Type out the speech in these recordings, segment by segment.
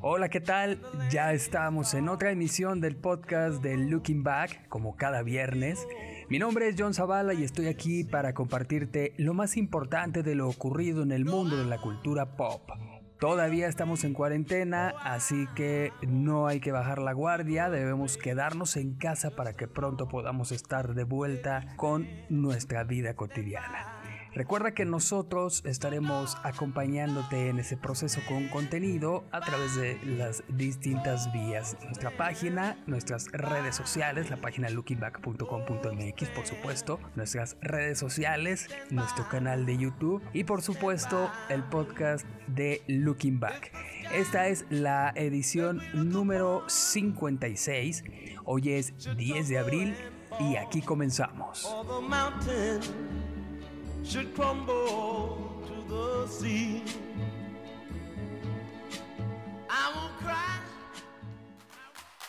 Hola, ¿qué tal? Ya estamos en otra emisión del podcast de Looking Back, como cada viernes. Mi nombre es John Zavala y estoy aquí para compartirte lo más importante de lo ocurrido en el mundo de la cultura pop. Todavía estamos en cuarentena, así que no hay que bajar la guardia, debemos quedarnos en casa para que pronto podamos estar de vuelta con nuestra vida cotidiana. Recuerda que nosotros estaremos acompañándote en ese proceso con contenido a través de las distintas vías. Nuestra página, nuestras redes sociales, la página lookingback.com.mx por supuesto, nuestras redes sociales, nuestro canal de YouTube y por supuesto el podcast de Looking Back. Esta es la edición número 56. Hoy es 10 de abril y aquí comenzamos.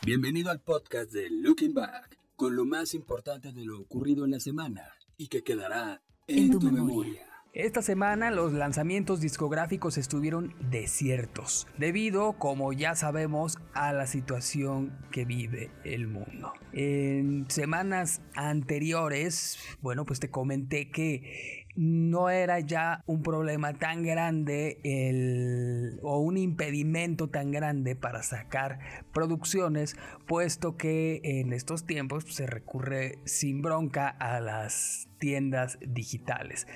Bienvenido al podcast de Looking Back, con lo más importante de lo ocurrido en la semana y que quedará en, tu, memoria. Esta semana los lanzamientos discográficos estuvieron desiertos, debido, como ya sabemos, a la situación que vive el mundo. En semanas anteriores, bueno, pues te comenté que no era ya un problema tan grande el, o un impedimento tan grande para sacar producciones, puesto que en estos tiempos se recurre sin bronca a las tiendas digitales.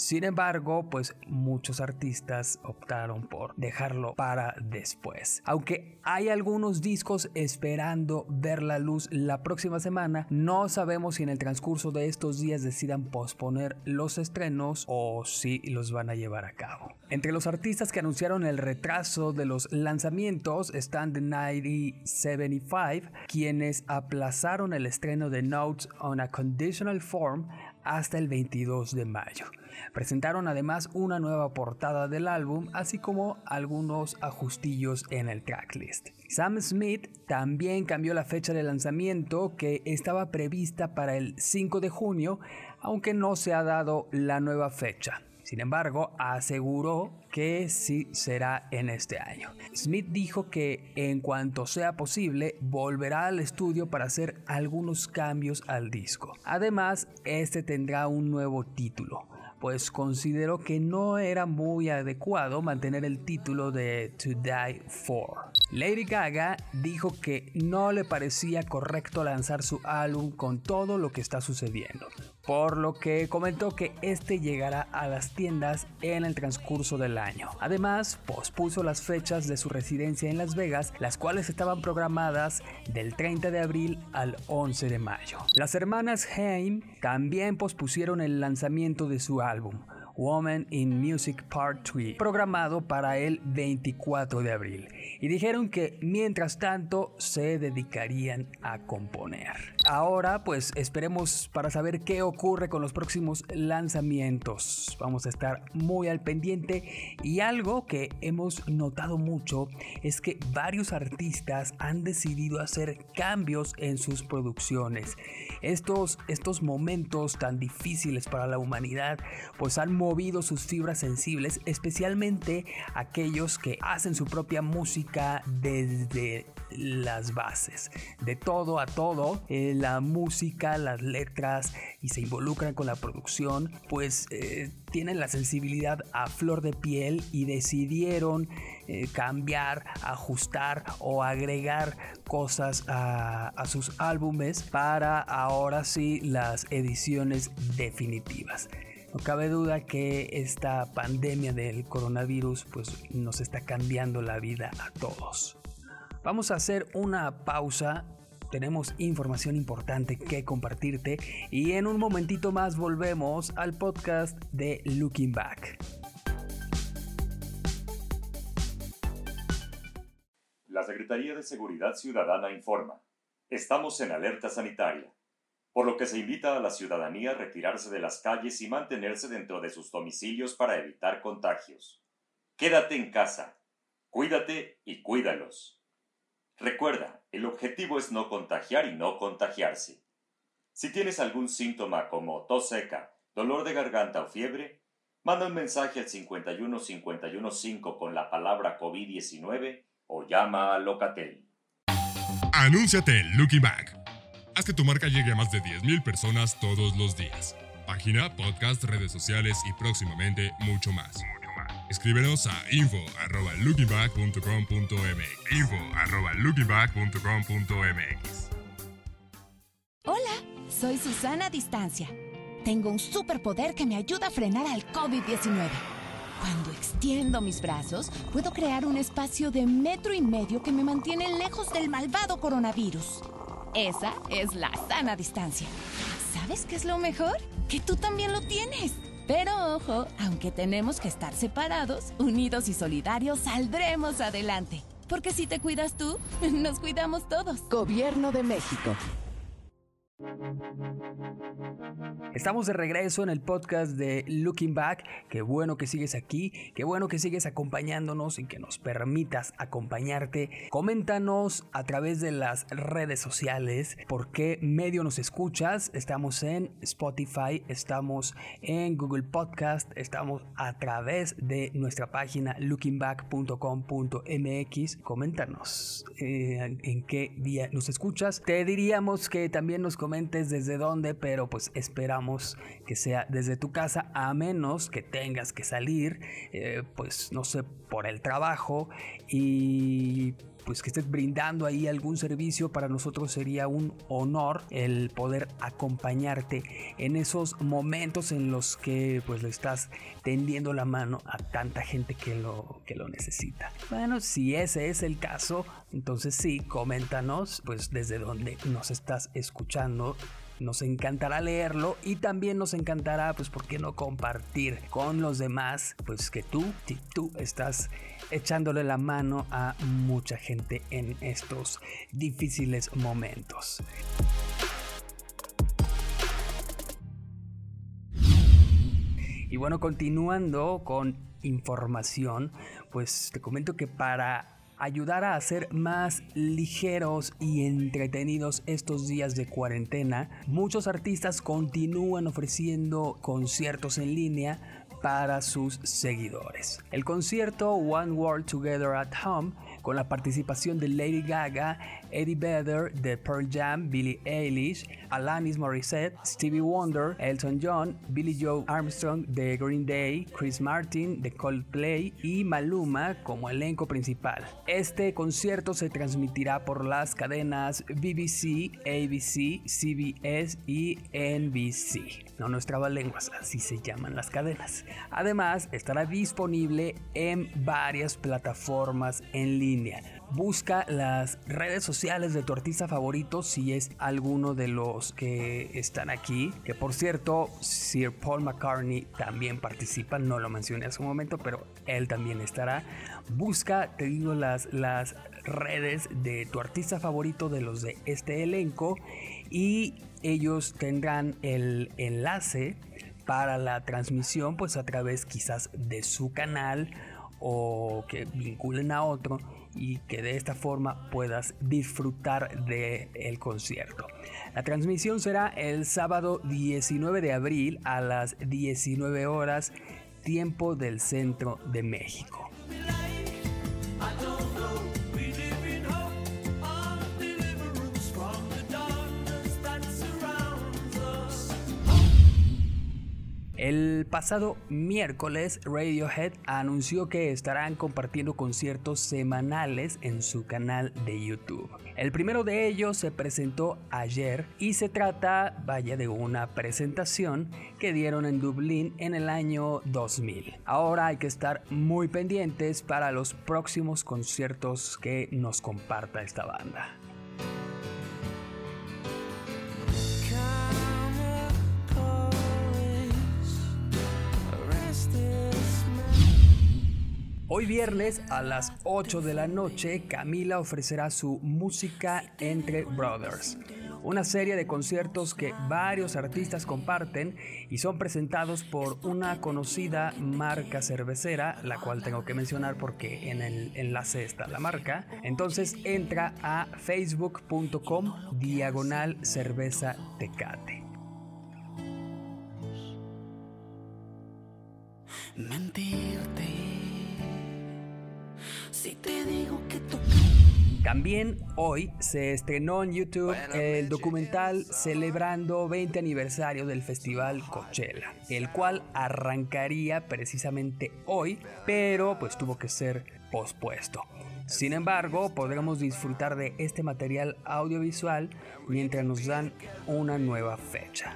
Sin embargo, pues muchos artistas optaron por dejarlo para después. Aunque hay algunos discos esperando ver la luz la próxima semana, no sabemos si en el transcurso de estos días decidan posponer los estrenos o si los van a llevar a cabo. Entre los artistas que anunciaron el retraso de los lanzamientos están The 9075, quienes aplazaron el estreno de Notes on a Conditional Form hasta el 22 de mayo. Presentaron además una nueva portada del álbum, así como algunos ajustillos en el tracklist. Sam Smith también cambió la fecha de lanzamiento que estaba prevista para el 5 de junio, aunque no se ha dado la nueva fecha. Sin embargo, aseguró que sí será en este año. Smith dijo que en cuanto sea posible volverá al estudio para hacer algunos cambios al disco. Además, este tendrá un nuevo título pues consideró que no era muy adecuado mantener el título de To Die For. Lady Gaga dijo que no le parecía correcto lanzar su álbum con todo lo que está sucediendo, por lo que comentó que este llegará a las tiendas en el transcurso del año. Además, pospuso las fechas de su residencia en Las Vegas, las cuales estaban programadas del 30 de abril al 11 de mayo. Las hermanas Haim también pospusieron el lanzamiento de su álbum, Woman in Music Part 3, programado para el 24 de abril, y dijeron que mientras tanto se dedicarían a componer. Ahora pues esperemos para saber qué ocurre con los próximos lanzamientos. Vamos a estar muy al pendiente y algo que hemos notado mucho es que varios artistas han decidido hacer cambios en sus producciones. Estos, estos momentos tan difíciles para la humanidad pues han movido sus fibras sensibles, especialmente aquellos que hacen su propia música desde las bases, de todo a todo, eh, la música, las letras y se involucran con la producción, pues eh, tienen la sensibilidad a flor de piel y decidieron eh, cambiar, ajustar o agregar cosas a, a sus álbumes para ahora sí las ediciones definitivas. No cabe duda que esta pandemia del coronavirus pues nos está cambiando la vida a todos. Vamos a hacer una pausa. Tenemos información importante que compartirte y en un momentito más volvemos al podcast de Looking Back. La Secretaría de Seguridad Ciudadana informa. Estamos en alerta sanitaria por lo que se invita a la ciudadanía a retirarse de las calles y mantenerse dentro de sus domicilios para evitar contagios. Quédate en casa, cuídate y cuídalos. Recuerda, el objetivo es no contagiar y no contagiarse. Si tienes algún síntoma como tos seca, dolor de garganta o fiebre, Manda un mensaje al 51515 con la palabra COVID-19 o llama a Locatel. Anúnciate en Back. Haz que tu marca llegue a más de 10.000 personas todos los días. Página, podcast, redes sociales y próximamente mucho más. Escríbenos a info.lookingback.com.mx info Hola, soy Susana Distancia. Tengo un superpoder que me ayuda a frenar al COVID-19. Cuando extiendo mis brazos, puedo crear un espacio de metro y medio que me mantiene lejos del malvado coronavirus. Esa es la sana distancia. ¿Sabes qué es lo mejor? Que tú también lo tienes. Pero ojo, aunque tenemos que estar separados, unidos y solidarios, saldremos adelante. Porque si te cuidas tú, nos cuidamos todos. Gobierno de México. Estamos de regreso en el podcast de Looking Back. Qué bueno que sigues aquí, qué bueno que sigues acompañándonos y que nos permitas acompañarte. Coméntanos a través de las redes sociales por qué medio nos escuchas. Estamos en Spotify, estamos en Google Podcast, estamos a través de nuestra página lookingback.com.mx. Coméntanos eh, en qué día nos escuchas. Te diríamos que también nos desde dónde, pero pues esperamos que sea desde tu casa, a menos que tengas que salir, eh, pues no sé, por el trabajo. Y pues que estés brindando ahí algún servicio, para nosotros sería un honor el poder acompañarte en esos momentos en los que pues le estás tendiendo la mano a tanta gente que lo, que lo necesita. Bueno, si ese es el caso, entonces sí, coméntanos pues desde dónde nos estás escuchando nos encantará leerlo y también nos encantará, pues, ¿por qué no compartir con los demás? Pues que tú, tú estás echándole la mano a mucha gente en estos difíciles momentos. Y bueno, continuando con información, pues te comento que para ayudar a hacer más ligeros y entretenidos estos días de cuarentena, muchos artistas continúan ofreciendo conciertos en línea para sus seguidores. El concierto One World Together at Home con la participación de Lady Gaga, Eddie Vedder de Pearl Jam, Billie Eilish, Alanis Morissette, Stevie Wonder, Elton John, Billy Joe Armstrong de Green Day, Chris Martin de Coldplay y Maluma como elenco principal. Este concierto se transmitirá por las cadenas BBC, ABC, CBS y NBC. No nos traba lenguas, así se llaman las cadenas. Además, estará disponible en varias plataformas en línea. Busca las redes sociales de tu artista favorito si es alguno de los que están aquí. Que por cierto, Sir Paul McCartney también participa, no lo mencioné hace un momento, pero él también estará. Busca, te digo, las, las redes de tu artista favorito de los de este elenco y ellos tendrán el enlace para la transmisión pues a través quizás de su canal o que vinculen a otro y que de esta forma puedas disfrutar del el concierto. La transmisión será el sábado 19 de abril a las 19 horas tiempo del centro de México. El pasado miércoles Radiohead anunció que estarán compartiendo conciertos semanales en su canal de YouTube. El primero de ellos se presentó ayer y se trata, vaya, de una presentación que dieron en Dublín en el año 2000. Ahora hay que estar muy pendientes para los próximos conciertos que nos comparta esta banda. Hoy viernes a las 8 de la noche, Camila ofrecerá su Música entre Brothers, una serie de conciertos que varios artistas comparten y son presentados por una conocida marca cervecera, la cual tengo que mencionar porque en el enlace está la marca. Entonces entra a facebook.com diagonal cerveza tecate. mentirte. Si te digo que tú... También hoy se estrenó en YouTube el documental celebrando 20 aniversario del festival Coachella, el cual arrancaría precisamente hoy, pero pues tuvo que ser pospuesto. Sin embargo, podremos disfrutar de este material audiovisual mientras nos dan una nueva fecha.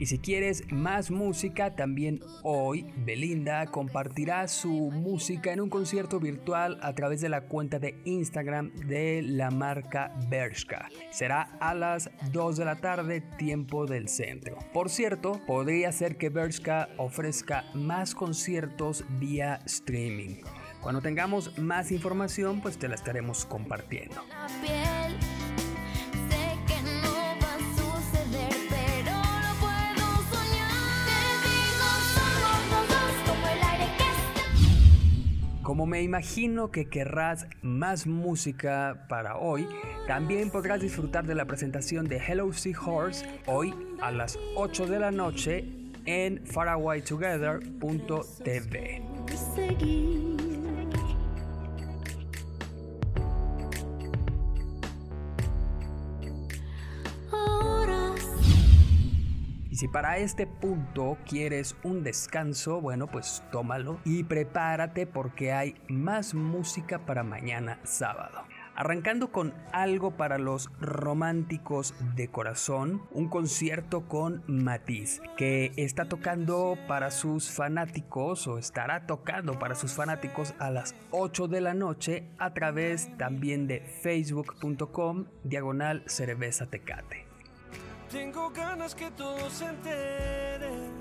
Y si quieres más música, también hoy Belinda compartirá su música en un concierto virtual a través de la cuenta de Instagram de la marca Bershka. Será a las 2 de la tarde, tiempo del centro. Por cierto, podría ser que Bershka ofrezca más conciertos vía streaming. Cuando tengamos más información, pues te la estaremos compartiendo. Como me imagino que querrás más música para hoy, también podrás disfrutar de la presentación de Hello Horse hoy a las 8 de la noche en farawaytogether.tv. si para este punto quieres un descanso, bueno, pues tómalo y prepárate porque hay más música para mañana sábado. Arrancando con algo para los románticos de corazón, un concierto con Matiz, que está tocando para sus fanáticos o estará tocando para sus fanáticos a las 8 de la noche a través también de facebook.com diagonal cerveza tecate. Tengo ganas que todos se enteren.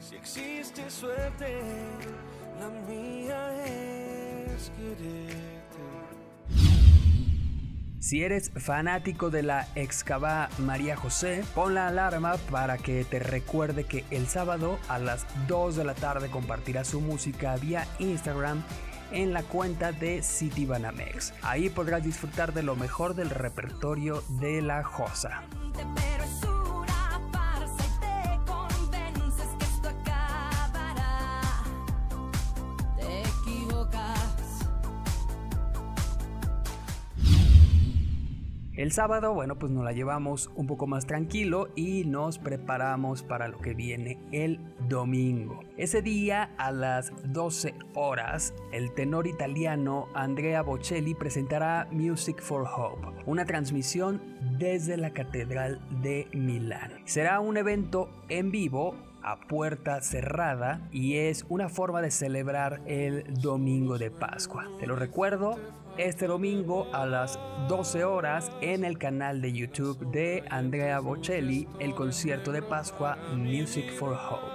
Si existe suerte, la mía es quererte. Si eres fanático de la excava María José, pon la alarma para que te recuerde que el sábado a las 2 de la tarde compartirá su música vía Instagram en la cuenta de Citibanamex. Ahí podrás disfrutar de lo mejor del repertorio de la Josa. El sábado, bueno, pues nos la llevamos un poco más tranquilo y nos preparamos para lo que viene el domingo. Ese día a las 12 horas, el tenor italiano Andrea Bocelli presentará Music for Hope, una transmisión desde la Catedral de Milán. Será un evento en vivo a puerta cerrada y es una forma de celebrar el domingo de Pascua. Te lo recuerdo, este domingo a las 12 horas en el canal de YouTube de Andrea Bocelli, el concierto de Pascua Music for Hope.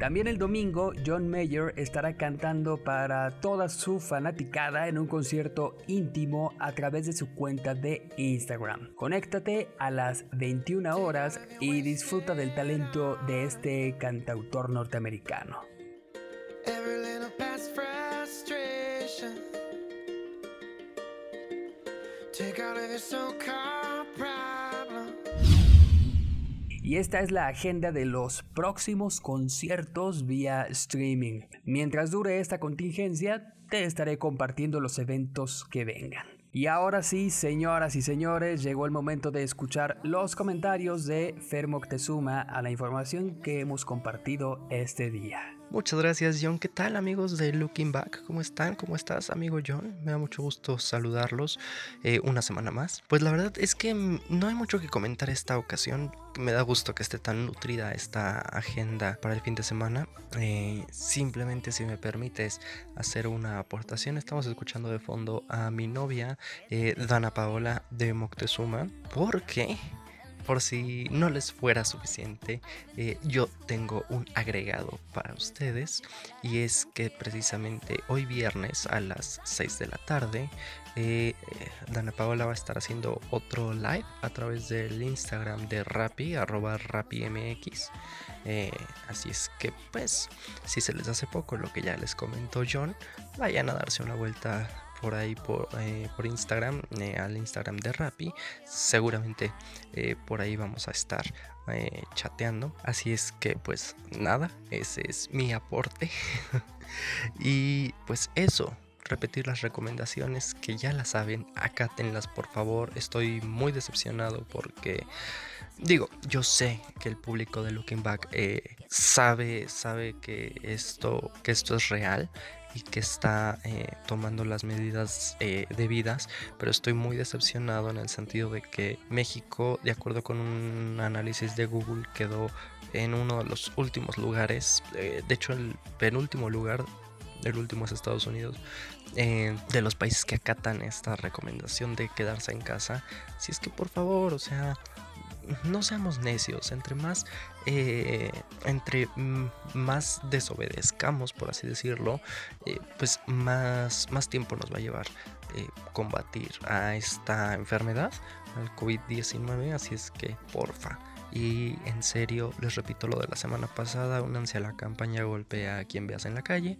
También el domingo, John Mayer estará cantando para toda su fanaticada en un concierto íntimo a través de su cuenta de Instagram. Conéctate a las 21 horas y disfruta del talento de este cantautor norteamericano. Y esta es la agenda de los próximos conciertos vía streaming. Mientras dure esta contingencia, te estaré compartiendo los eventos que vengan. Y ahora sí, señoras y señores, llegó el momento de escuchar los comentarios de Fer Moctezuma a la información que hemos compartido este día. Muchas gracias John. ¿Qué tal amigos de Looking Back? ¿Cómo están? ¿Cómo estás amigo John? Me da mucho gusto saludarlos eh, una semana más. Pues la verdad es que no hay mucho que comentar esta ocasión. Me da gusto que esté tan nutrida esta agenda para el fin de semana. Eh, simplemente si me permites hacer una aportación, estamos escuchando de fondo a mi novia, eh, Dana Paola de Moctezuma, porque por si no les fuera suficiente, eh, yo tengo un agregado para ustedes y es que precisamente hoy viernes a las 6 de la tarde, eh, Dana Paola va a estar haciendo otro live a través del Instagram de Rappi, arroba RappiMX. Eh, así es que pues, si se les hace poco lo que ya les comentó John, vayan a darse una vuelta por ahí por, eh, por Instagram, eh, al Instagram de Rappi. Seguramente eh, por ahí vamos a estar chateando. Así es que pues nada, ese es mi aporte. y pues eso. Repetir las recomendaciones que ya las saben, acátenlas por favor. Estoy muy decepcionado porque digo, yo sé que el público de Looking Back sabe, sabe que esto, que esto es real y que está eh, tomando las medidas eh, debidas, pero estoy muy decepcionado en el sentido de que México, de acuerdo con un análisis de Google, quedó en uno de los últimos lugares, eh, de hecho el penúltimo lugar, el último es Estados Unidos, de los países que acatan esta recomendación de quedarse en casa. Si es que por favor, o sea, no seamos necios, entre más, eh, entre más desobedezcamos, por así decirlo, eh, pues más, más tiempo nos va a llevar eh, combatir a esta enfermedad, al COVID-19, así es que porfa. Y en serio, les repito lo de la semana pasada, únanse a la campaña Golpea a quien veas en la calle.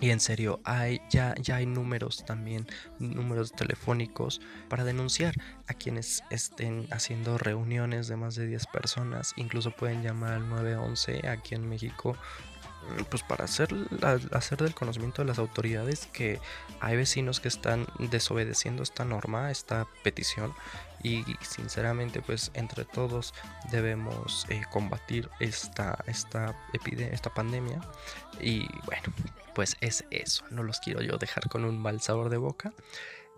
Y en serio, hay, ya, ya hay números también, números telefónicos para denunciar a quienes estén haciendo reuniones de más de 10 personas. Incluso pueden llamar al 911 aquí en México pues para hacer, hacer del conocimiento de las autoridades que hay vecinos que están desobedeciendo esta norma, esta petición y sinceramente pues entre todos debemos eh, combatir esta, esta, esta pandemia y bueno pues es eso, no los quiero yo dejar con un mal sabor de boca.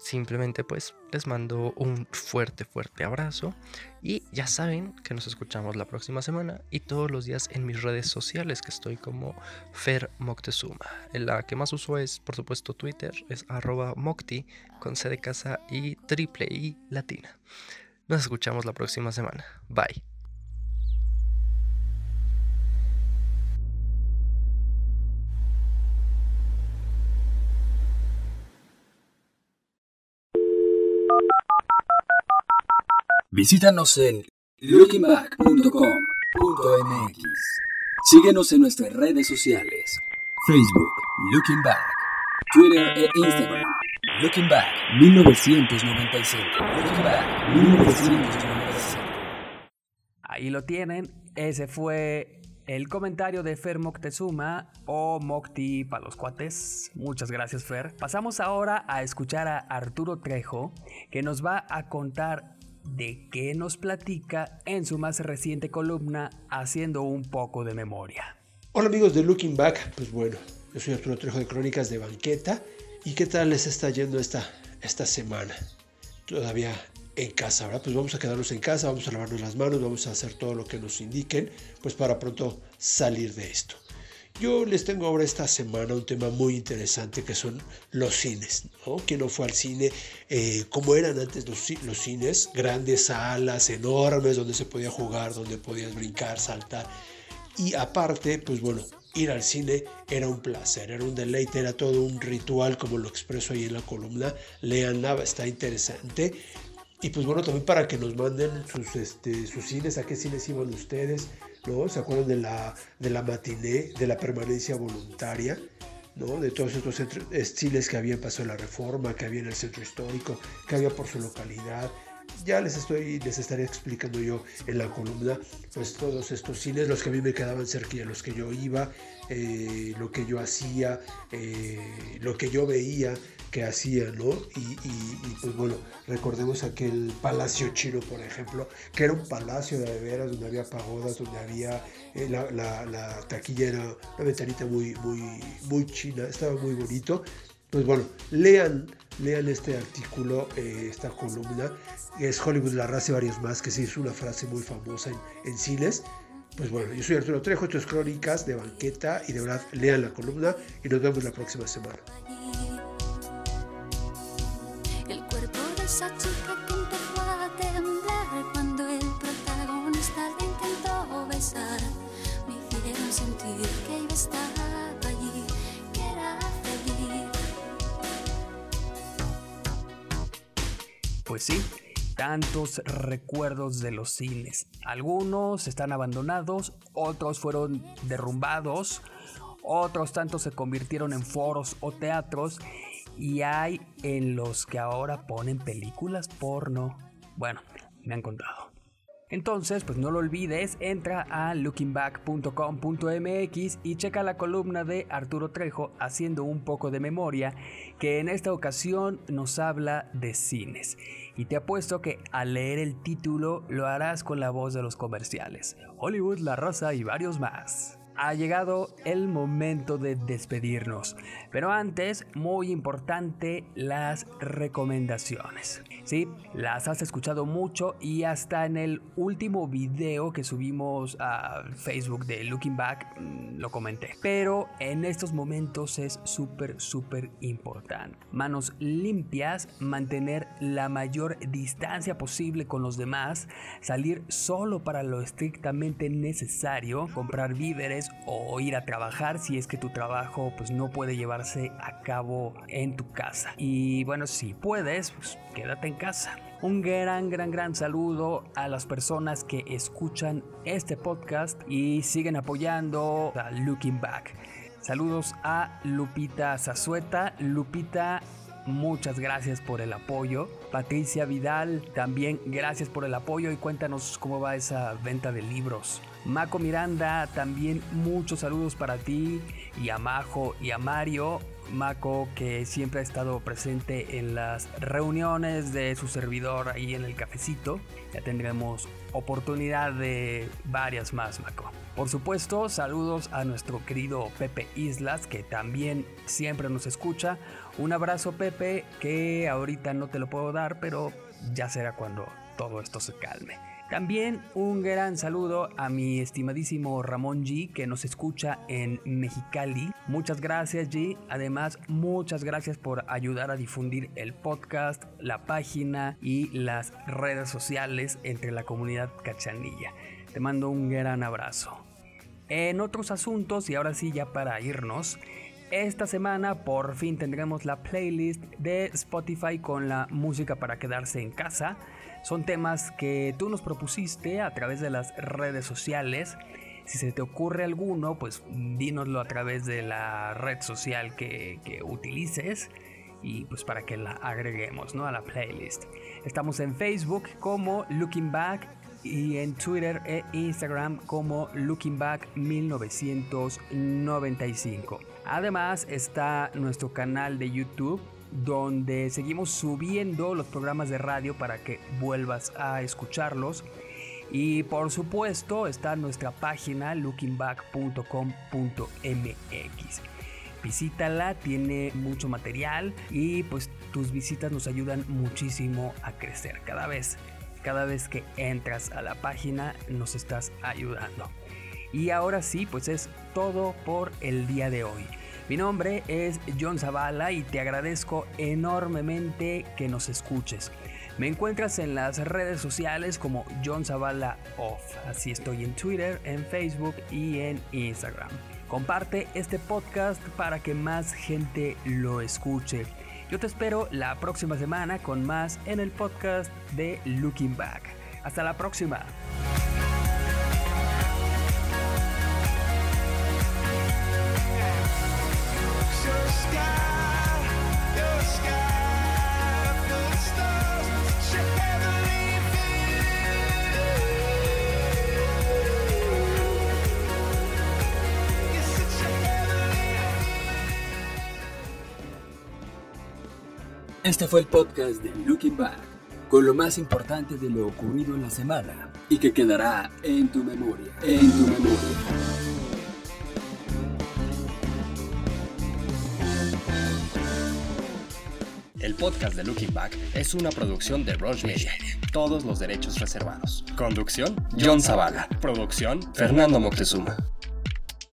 Simplemente pues les mando un fuerte, fuerte abrazo y ya saben que nos escuchamos la próxima semana y todos los días en mis redes sociales que estoy como Fer Moctezuma. La que más uso es por supuesto Twitter, es arroba Mocti con C de casa y triple I latina. Nos escuchamos la próxima semana. Bye. Visítanos en lookingback.com.mx. Síguenos en nuestras redes sociales: Facebook, Looking Back, Twitter e Instagram. Looking Back 1995. Looking Back 1995. Ahí lo tienen. Ese fue el comentario de Fer Moctezuma o Mocti para los cuates. Muchas gracias, Fer. Pasamos ahora a escuchar a Arturo Trejo, que nos va a contar de qué nos platica en su más reciente columna Haciendo un poco de memoria. Hola amigos de Looking Back, pues bueno, yo soy Arturo Trejo de Crónicas de Banqueta y qué tal les está yendo esta, esta semana. Todavía en casa, ¿verdad? Pues vamos a quedarnos en casa, vamos a lavarnos las manos, vamos a hacer todo lo que nos indiquen, pues para pronto salir de esto. Yo les tengo ahora esta semana un tema muy interesante que son los cines, ¿no? Que no fue al cine eh, como eran antes los, los, cines, grandes salas enormes donde se podía jugar, donde podías brincar, saltar. Y aparte, pues bueno, ir al cine era un placer, era un deleite, era todo un ritual como lo expreso ahí en la columna. Leanla, está interesante. Y pues bueno, también para que nos manden sus, este, sus cines, a qué cines iban ustedes, ¿no? ¿Se acuerdan de la, de la matiné, de la permanencia voluntaria? ¿no? De todos estos estilos que había en la Reforma, que había en el centro histórico, que había por su localidad. Ya les estoy, les estaré explicando yo en la columna, pues todos estos cines, los que a mí me quedaban cerca, los que yo iba, eh, lo que yo hacía, eh, lo que yo veía, que hacía, ¿no? Y, pues bueno, recordemos aquel palacio chino, por ejemplo, que era un palacio de veras donde había pagodas, donde había eh, la, taquilla era una ventanita muy, muy, muy china, estaba muy bonito. Pues bueno, lean, lean este artículo, eh, esta columna, es Hollywood, la raza y varios más, que sí es una frase muy famosa en, en cines. Pues bueno, yo soy Arturo Trejo, esto es Crónicas de Banqueta y de verdad lean la columna y nos vemos la próxima semana. A temblar cuando el protagonista intentó besar. Pues sí, tantos recuerdos de los cines. Algunos están abandonados, otros fueron derrumbados, otros tantos se convirtieron en foros o teatros y hay en los que ahora ponen películas porno. Bueno, me han contado. Entonces, pues no lo olvides, entra a lookingback.com.mx y checa la columna de Arturo Trejo haciendo un poco de memoria, que en esta ocasión nos habla de cines. Y te apuesto que al leer el título lo harás con la voz de los comerciales. Hollywood, La Raza y varios más ha llegado el momento de despedirnos. Pero antes, muy importante, las recomendaciones. Sí, las has escuchado mucho y hasta en el último video que subimos a Facebook de Looking Back mm, lo comenté. Pero en estos momentos es súper, súper importante. Manos limpias, mantener la mayor distancia posible con los demás, salir solo para lo estrictamente necesario, comprar víveres o ir a trabajar si es que tu trabajo pues no puede llevarse a cabo en tu casa. Y bueno, si puedes, pues quédate en casa. Un gran, gran, gran saludo a las personas que escuchan este podcast y siguen apoyando a Looking Back. Saludos a Lupita Zazueta. Lupita, muchas gracias por el apoyo. Patricia Vidal, también gracias por el apoyo y cuéntanos cómo va esa venta de libros. Maco Miranda, también muchos saludos para ti y a Majo y a Mario. Maco que siempre ha estado presente en las reuniones de su servidor ahí en el cafecito. Ya tendremos oportunidad de varias más, Maco. Por supuesto, saludos a nuestro querido Pepe Islas, que también siempre nos escucha. Un abrazo, Pepe, que ahorita no te lo puedo dar, pero ya será cuando todo esto se calme. También un gran saludo a mi estimadísimo Ramón G que nos escucha en Mexicali. Muchas gracias G. Además, muchas gracias por ayudar a difundir el podcast, la página y las redes sociales entre la comunidad cachanilla. Te mando un gran abrazo. En otros asuntos, y ahora sí ya para irnos, esta semana por fin tendremos la playlist de Spotify con la música para quedarse en casa. Son temas que tú nos propusiste a través de las redes sociales. Si se te ocurre alguno, pues dínoslo a través de la red social que, utilices y pues para que la agreguemos ¿no? a la playlist. Estamos en Facebook como Looking Back y en Twitter e Instagram como Looking Back 1995. Además está nuestro canal de YouTube donde seguimos subiendo los programas de radio para que vuelvas a escucharlos. Y por supuesto está nuestra página lookingback.com.mx. Visítala, tiene mucho material y pues tus visitas nos ayudan muchísimo a crecer. Cada vez, cada vez que entras a la página nos estás ayudando. Y ahora sí, pues es todo por el día de hoy. Mi nombre es John Zavala y te agradezco enormemente que nos escuches. Me encuentras en las redes sociales como John Zavala Off. Así estoy en Twitter, en Facebook y en Instagram. Comparte este podcast para que más gente lo escuche. Yo te espero la próxima semana con más en el podcast de Looking Back. Hasta la próxima. Este fue el podcast de Looking Back, con lo más importante de lo ocurrido en la semana y que quedará en tu memoria, en tu memoria. El podcast de Looking Back es una producción de Rush Media. Todos los derechos reservados. Conducción, John Zavala. Producción, Fernando Moctezuma.